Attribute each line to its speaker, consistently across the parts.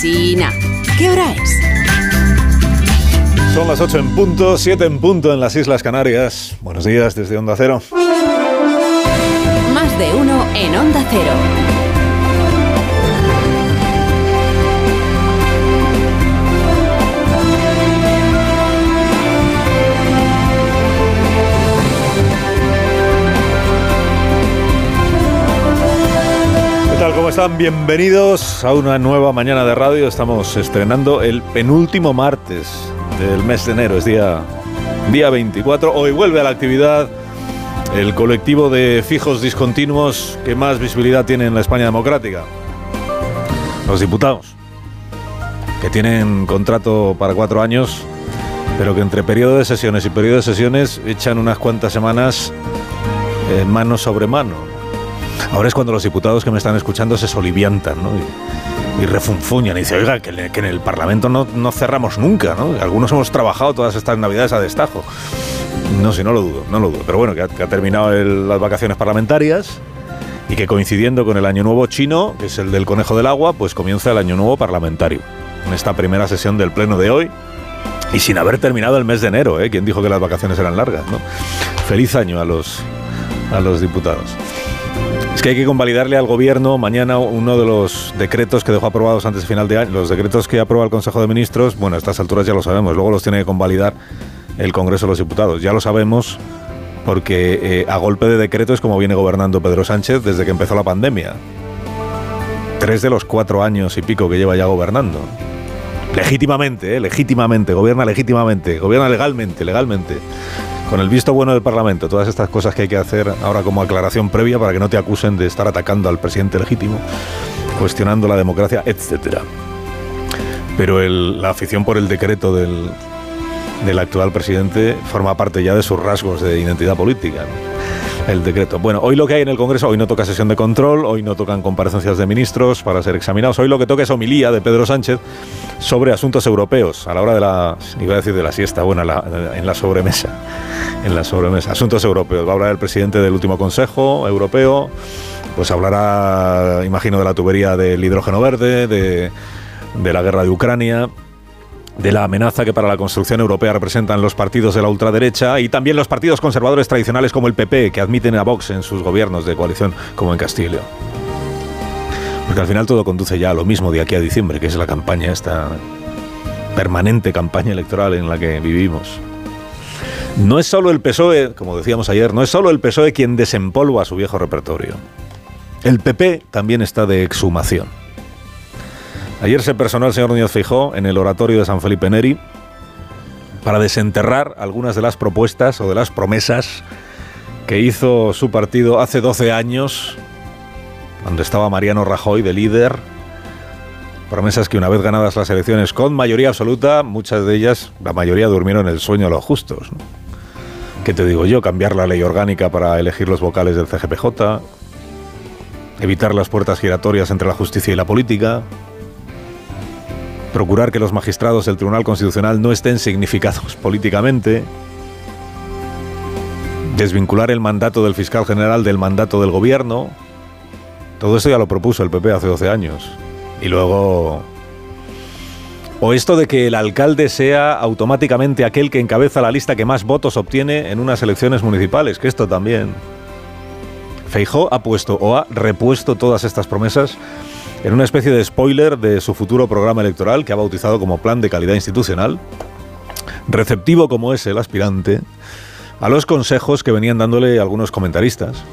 Speaker 1: Sina. ¿Qué hora es?
Speaker 2: Son las 8 en punto, 7 en punto en las Islas Canarias. Buenos días desde Onda Cero.
Speaker 1: Más de uno en Onda Cero.
Speaker 2: Bienvenidos a una nueva mañana de radio. Estamos estrenando el penúltimo martes del mes de enero, es día, día 24. Hoy vuelve a la actividad el colectivo de fijos discontinuos que más visibilidad tiene en la España democrática. Los diputados, que tienen contrato para cuatro años, pero que entre periodo de sesiones y periodo de sesiones echan unas cuantas semanas mano sobre mano. Ahora es cuando los diputados que me están escuchando se soliviantan, ¿no? Y, refunfuñan y dicen, oiga, que, en el Parlamento no, no cerramos nunca, ¿no? Algunos hemos trabajado todas estas navidades a destajo. No sé, no lo dudo, no lo dudo. Pero bueno, que ha, terminado las vacaciones parlamentarias y que coincidiendo con el Año Nuevo chino, que es el del Conejo del Agua, pues comienza el Año Nuevo parlamentario. En esta primera sesión del Pleno de hoy y sin haber terminado el mes de enero, ¿eh? ¿Quién dijo que las vacaciones eran largas? Feliz año a los, a los diputados. Que hay que convalidarle al gobierno mañana uno de los decretos que dejó aprobados antes de final de año. Los decretos que aprueba el Consejo de Ministros, bueno, a estas alturas ya lo sabemos, luego los tiene que convalidar el Congreso de los Diputados. Ya lo sabemos porque eh, a golpe de decreto es como viene gobernando Pedro Sánchez desde que empezó la pandemia. Tres de los cuatro años y pico que lleva ya gobernando. Legítimamente, eh, legítimamente, gobierna legítimamente, gobierna legalmente, legalmente con el visto bueno del Parlamento, todas estas cosas que hay que hacer ahora como aclaración previa para que no te acusen de estar atacando al presidente legítimo, cuestionando la democracia, etcétera. Pero la afición por el decreto del, del actual presidente forma parte ya de sus rasgos de identidad política. El decreto. Bueno, hoy lo que hay en el Congreso, hoy no toca sesión de control, hoy no tocan comparecencias de ministros para ser examinados, hoy lo que toca es homilía de Pedro Sánchez sobre asuntos europeos, a la hora de la, iba a decir de la siesta, bueno, en la sobremesa, en la sobremesa, asuntos europeos. Va a hablar el presidente del último Consejo Europeo, pues hablará, imagino, de la tubería del hidrógeno verde, de, de la guerra de Ucrania, de la amenaza que para la construcción europea representan los partidos de la ultraderecha y también los partidos conservadores tradicionales como el PP, que admiten a Vox en sus gobiernos de coalición, como en León. Porque al final todo conduce ya a lo mismo de aquí a diciembre, que es la campaña, esta permanente campaña electoral en la que vivimos. No es solo el PSOE, como decíamos ayer, no es solo el PSOE quien desempolva su viejo repertorio. El PP también está de exhumación. Ayer se personó el señor Núñez Feijóo en el oratorio de San Felipe Neri para desenterrar algunas de las propuestas o de las promesas que hizo su partido hace 12 años, cuando estaba Mariano Rajoy de líder. Promesas que una vez ganadas las elecciones con mayoría absoluta, muchas de ellas, la mayoría durmieron el sueño a los justos. ¿Qué te digo yo? Cambiar la ley orgánica para elegir los vocales del CGPJ, evitar las puertas giratorias entre la justicia y la política, procurar que los magistrados del Tribunal Constitucional no estén significados políticamente, desvincular el mandato del fiscal general del mandato del gobierno. Todo esto ya lo propuso el PP hace 12 años. Y luego... O esto de que el alcalde sea automáticamente aquel que encabeza la lista que más votos obtiene en unas elecciones municipales, que esto también... Feijó ha puesto o ha repuesto todas estas promesas en una especie de spoiler de su futuro programa electoral que ha bautizado como Plan de Calidad Institucional, receptivo como es el aspirante, a los consejos que venían dándole algunos comentaristas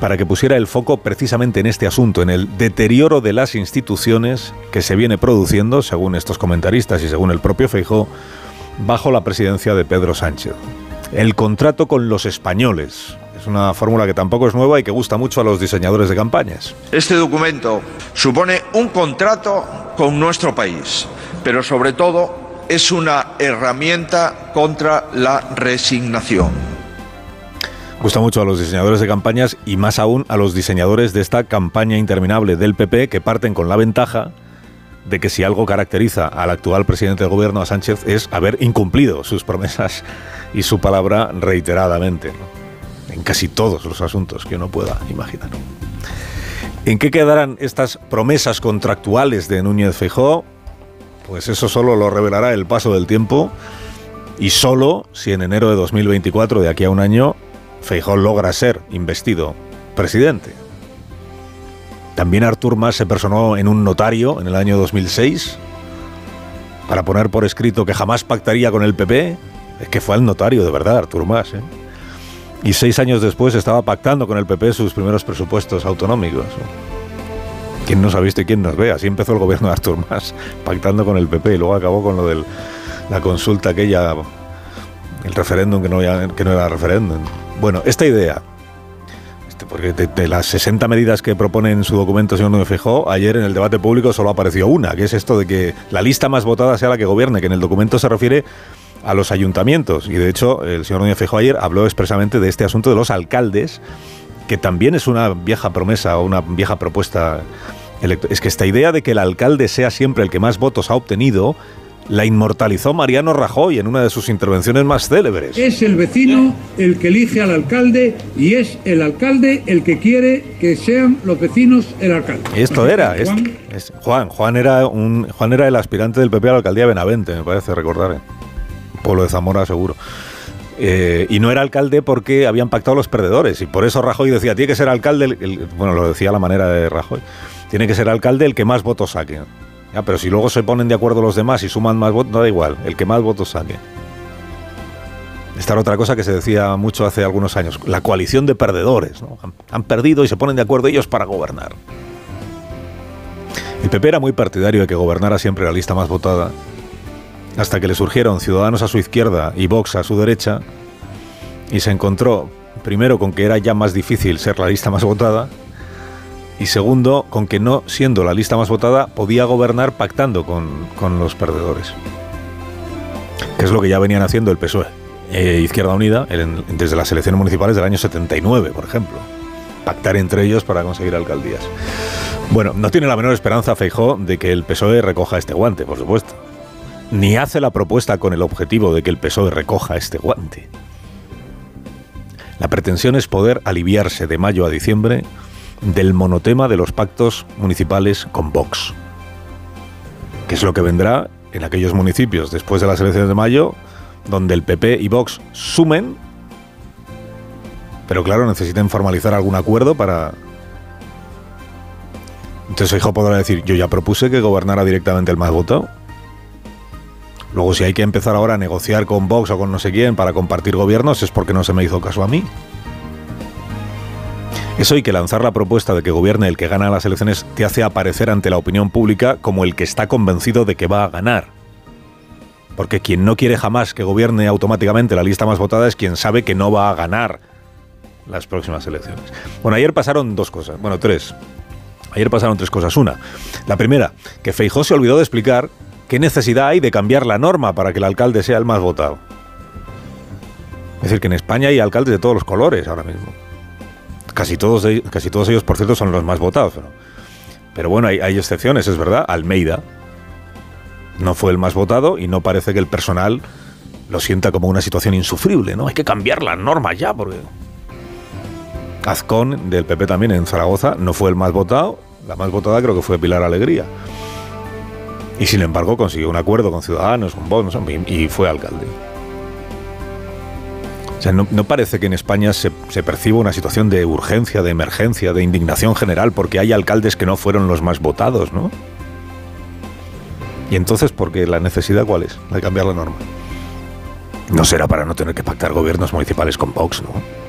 Speaker 2: para que pusiera el foco precisamente en este asunto, en el deterioro de las instituciones que se viene produciendo, según estos comentaristas y según el propio Feijó, bajo la presidencia de Pedro Sánchez. El contrato con los españoles. Es una fórmula que tampoco es nueva y que gusta mucho a los diseñadores de campañas.
Speaker 3: Este documento supone un contrato con nuestro país, pero sobre todo es una herramienta contra la resignación.
Speaker 2: Gusta mucho a los diseñadores de campañas y más aún a los diseñadores de esta campaña interminable del PP que parten con la ventaja de que si algo caracteriza al actual presidente del gobierno, a Sánchez, es haber incumplido sus promesas y su palabra reiteradamente. En casi todos los asuntos que uno pueda imaginar. ¿En qué quedarán estas promesas contractuales de Núñez Feijóo? Pues eso solo lo revelará el paso del tiempo y solo si en enero de 2024, de aquí a un año, Feijóo logra ser investido presidente. También Artur Mas se personó en un notario en el año 2006 para poner por escrito que jamás pactaría con el PP. Es que fue al notario, de verdad, Artur Mas. ¿eh? Y seis años después estaba pactando con el PP sus primeros presupuestos autonómicos. ¿Quién nos ha visto y quién nos ve? Así empezó el gobierno de Artur Mas, pactando con el PP y luego acabó con lo de la consulta aquella, el referéndum que no, que no era referéndum. Bueno, esta idea porque de, las 60 medidas que propone en su documento señor Núñez Fijó, ayer en el debate público solo apareció una, que es esto de que la lista más votada sea la que gobierne, que en el documento se refiere a los ayuntamientos. Y de hecho, el señor Núñez Fijó ayer habló expresamente de este asunto de los alcaldes, que también es una vieja promesa o una vieja propuesta. Es que esta idea de que el alcalde sea siempre el que más votos ha obtenido la inmortalizó Mariano Rajoy en una de sus intervenciones más célebres.
Speaker 4: Es el vecino el que elige al alcalde y es el alcalde el que quiere que sean los vecinos el alcalde.
Speaker 2: Esto era, Juan, Juan, era un, Juan era el aspirante del PP a la alcaldía de Benavente, me parece recordar. Pueblo de Zamora, seguro. Eh, y no era alcalde porque habían pactado los perdedores. Y por eso Rajoy decía, tiene que ser alcalde, bueno, lo decía la manera de Rajoy, tiene que ser alcalde el que más votos saque pero si luego se ponen de acuerdo los demás y suman más votos, no da igual, el que más votos saque. Esta era otra cosa que se decía mucho hace algunos años, la coalición de perdedores. Han, perdido y se ponen de acuerdo ellos para gobernar. El PP era muy partidario de que gobernara siempre la lista más votada, hasta que le surgieron Ciudadanos a su izquierda y Vox a su derecha, y se encontró primero con que era ya más difícil ser la lista más votada, y segundo, con que no siendo la lista más votada podía gobernar pactando con, los perdedores. Que es lo que ya venían haciendo el PSOE, e Izquierda Unida, desde las elecciones municipales del año 79, por ejemplo. Pactar entre ellos para conseguir alcaldías. Bueno, no tiene la menor esperanza Feijó de que el PSOE recoja este guante, por supuesto. Ni hace la propuesta con el objetivo de que el PSOE recoja este guante. La pretensión es poder aliviarse de mayo a diciembre del monotema de los pactos municipales con Vox, que es lo que vendrá en aquellos municipios después de las elecciones de mayo, donde el PP y Vox sumen, pero claro, necesitan formalizar algún acuerdo para... Entonces hijo podrá decir, yo ya propuse que gobernara directamente el más votado. Luego si hay que empezar ahora a negociar con Vox o con no sé quién para compartir gobiernos es porque no se me hizo caso a mí. Eso y que lanzar la propuesta de que gobierne el que gana las elecciones te hace aparecer ante la opinión pública como el que está convencido de que va a ganar. Porque quien no quiere jamás que gobierne automáticamente la lista más votada es quien sabe que no va a ganar las próximas elecciones. Bueno, ayer pasaron dos cosas, bueno, tres. Ayer pasaron tres cosas. Una, la primera, que Feijó se olvidó de explicar qué necesidad hay de cambiar la norma para que el alcalde sea el más votado. Es decir, que en España hay alcaldes de todos los colores ahora mismo. Casi todos, casi todos ellos, por cierto, son los más votados. Pero, bueno, hay, excepciones, es verdad. Almeida no fue el más votado y no parece que el personal lo sienta como una situación insufrible, ¿no? Hay que cambiar la norma ya, porque... Azcón, del PP también en Zaragoza, no fue el más votado. La más votada creo que fue Pilar Alegría. Y sin embargo consiguió un acuerdo con Ciudadanos, con Vox, y fue alcalde. O sea, no, parece que en España se, perciba una situación de urgencia, de emergencia, de indignación general, porque hay alcaldes que no fueron los más votados, ¿no? Y entonces, ¿por qué la necesidad cuál es? de cambiar la norma. No será para no tener que pactar gobiernos municipales con Vox, ¿no?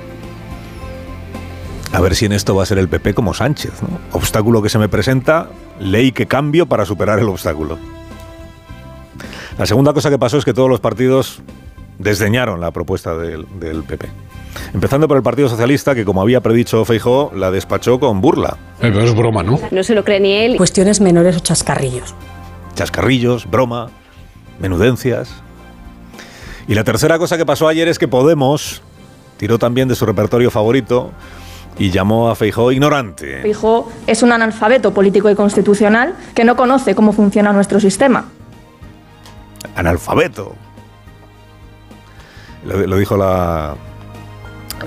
Speaker 2: A ver si en esto va a ser el PP como Sánchez, ¿no? Obstáculo que se me presenta, ley que cambio para superar el obstáculo. La segunda cosa que pasó es que todos los partidos desdeñaron la propuesta del, PP. Empezando por el Partido Socialista, que como había predicho Feijó, la despachó con burla.
Speaker 5: Eh, pero es broma, ¿no?
Speaker 6: No se lo cree ni él.
Speaker 7: Cuestiones menores o chascarrillos.
Speaker 2: Chascarrillos, broma, menudencias. Y la tercera cosa que pasó ayer es que Podemos tiró también de su repertorio favorito y llamó a Feijó ignorante.
Speaker 6: Feijó es un analfabeto político y constitucional que no conoce cómo funciona nuestro sistema.
Speaker 2: Analfabeto. Lo, dijo la,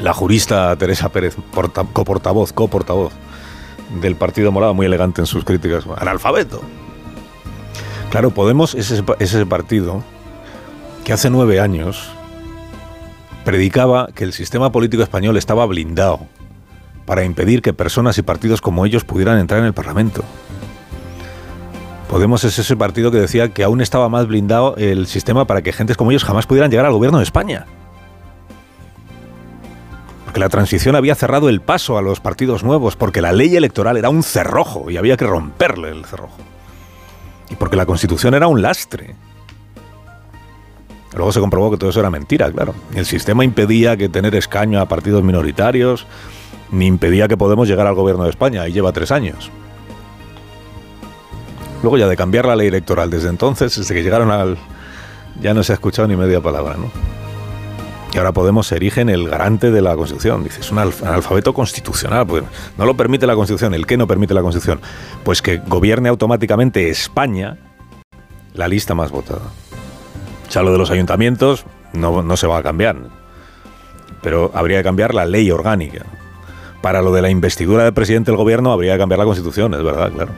Speaker 2: la jurista Teresa Pérez, coportavoz, coportavoz del Partido Morado, muy elegante en sus críticas. Analfabeto. Claro, Podemos es ese, es ese partido que hace nueve años predicaba que el sistema político español estaba blindado para impedir que personas y partidos como ellos pudieran entrar en el Parlamento. Podemos es ese partido que decía que aún estaba más blindado el sistema para que gentes como ellos jamás pudieran llegar al gobierno de España. Porque la transición había cerrado el paso a los partidos nuevos, porque la ley electoral era un cerrojo y había que romperle el cerrojo. Y porque la constitución era un lastre. Luego se comprobó que todo eso era mentira, claro. El sistema impedía que tener escaño a partidos minoritarios, ni impedía que Podemos llegar al gobierno de España, y lleva tres años. Luego ya de cambiar la ley electoral desde entonces, desde que llegaron al... ya no se ha escuchado ni media palabra, ¿no? Y ahora Podemos se en el garante de la Constitución. Dice, es un alfabeto constitucional. Pues no lo permite la Constitución. ¿El qué no permite la Constitución? Pues que gobierne automáticamente España la lista más votada. O lo de los ayuntamientos no, no se va a cambiar. Pero habría que cambiar la ley orgánica. Para lo de la investidura del presidente del gobierno habría que cambiar la Constitución, es verdad, claro.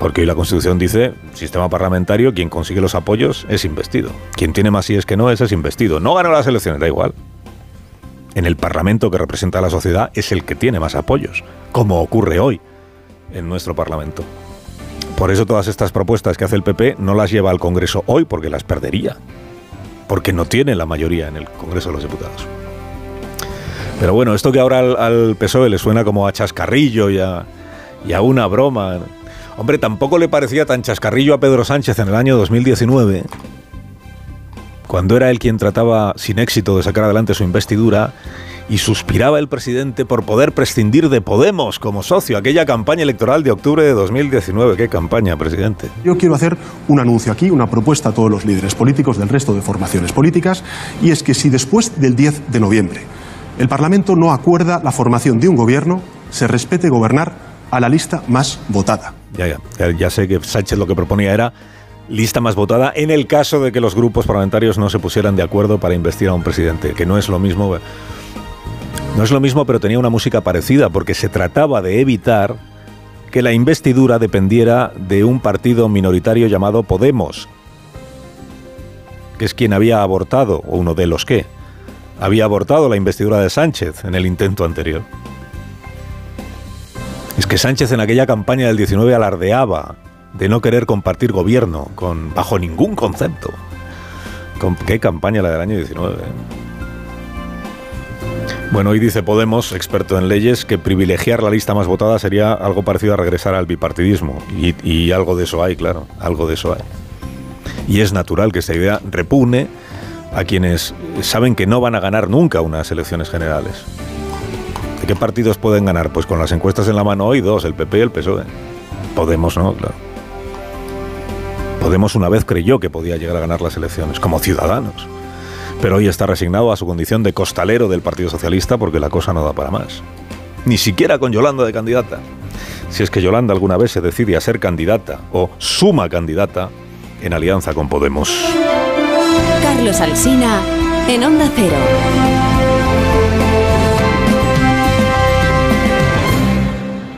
Speaker 2: Porque hoy la Constitución dice, sistema parlamentario, quien consigue los apoyos es investido. Quien tiene más y es que no es, es investido. No ganó las elecciones, da igual. En el Parlamento que representa a la sociedad es el que tiene más apoyos, como ocurre hoy en nuestro Parlamento. Por eso todas estas propuestas que hace el PP no las lleva al Congreso hoy porque las perdería. Porque no tiene la mayoría en el Congreso de los Diputados. Pero bueno, esto que ahora al, PSOE le suena como a chascarrillo y a, y a una broma Hombre, tampoco le parecía tan chascarrillo a Pedro Sánchez en el año 2019, cuando era él quien trataba sin éxito de sacar adelante su investidura, y suspiraba el presidente por poder prescindir de Podemos como socio, aquella campaña electoral de octubre de 2019. ¿Qué campaña, presidente?
Speaker 5: Yo quiero hacer un anuncio aquí, una propuesta a todos los líderes políticos del resto de formaciones políticas, y es que si después del 10 de noviembre el Parlamento no acuerda la formación de un gobierno, se respete gobernar a la lista más votada.
Speaker 2: Ya, ya, ya sé que Sánchez lo que proponía era lista más votada en el caso de que los grupos parlamentarios no se pusieran de acuerdo para investir a un presidente, que no es lo mismo. No es lo mismo, pero tenía una música parecida, porque se trataba de evitar que la investidura dependiera de un partido minoritario llamado Podemos, que es quien había abortado, o uno de los que, había abortado la investidura de Sánchez en el intento anterior. Es que Sánchez en aquella campaña del 19 alardeaba de no querer compartir gobierno con, bajo ningún concepto. ¿Con ¿Qué campaña la del año 19? Bueno, hoy dice Podemos, experto en leyes, que privilegiar la lista más votada sería algo parecido a regresar al bipartidismo. Y, y algo de eso hay, claro, algo de eso hay. Y es natural que esta idea repune a quienes saben que no van a ganar nunca unas elecciones generales. ¿De qué partidos pueden ganar? Pues con las encuestas en la mano hoy, dos, el PP y el PSOE. Podemos, ¿no? Claro. Podemos una vez creyó que podía llegar a ganar las elecciones, como ciudadanos. Pero hoy está resignado a su condición de costalero del Partido Socialista porque la cosa no da para más. Ni siquiera con Yolanda de candidata. Si es que Yolanda alguna vez se decide a ser candidata o suma candidata en alianza con Podemos.
Speaker 1: Carlos Alsina en Onda Cero.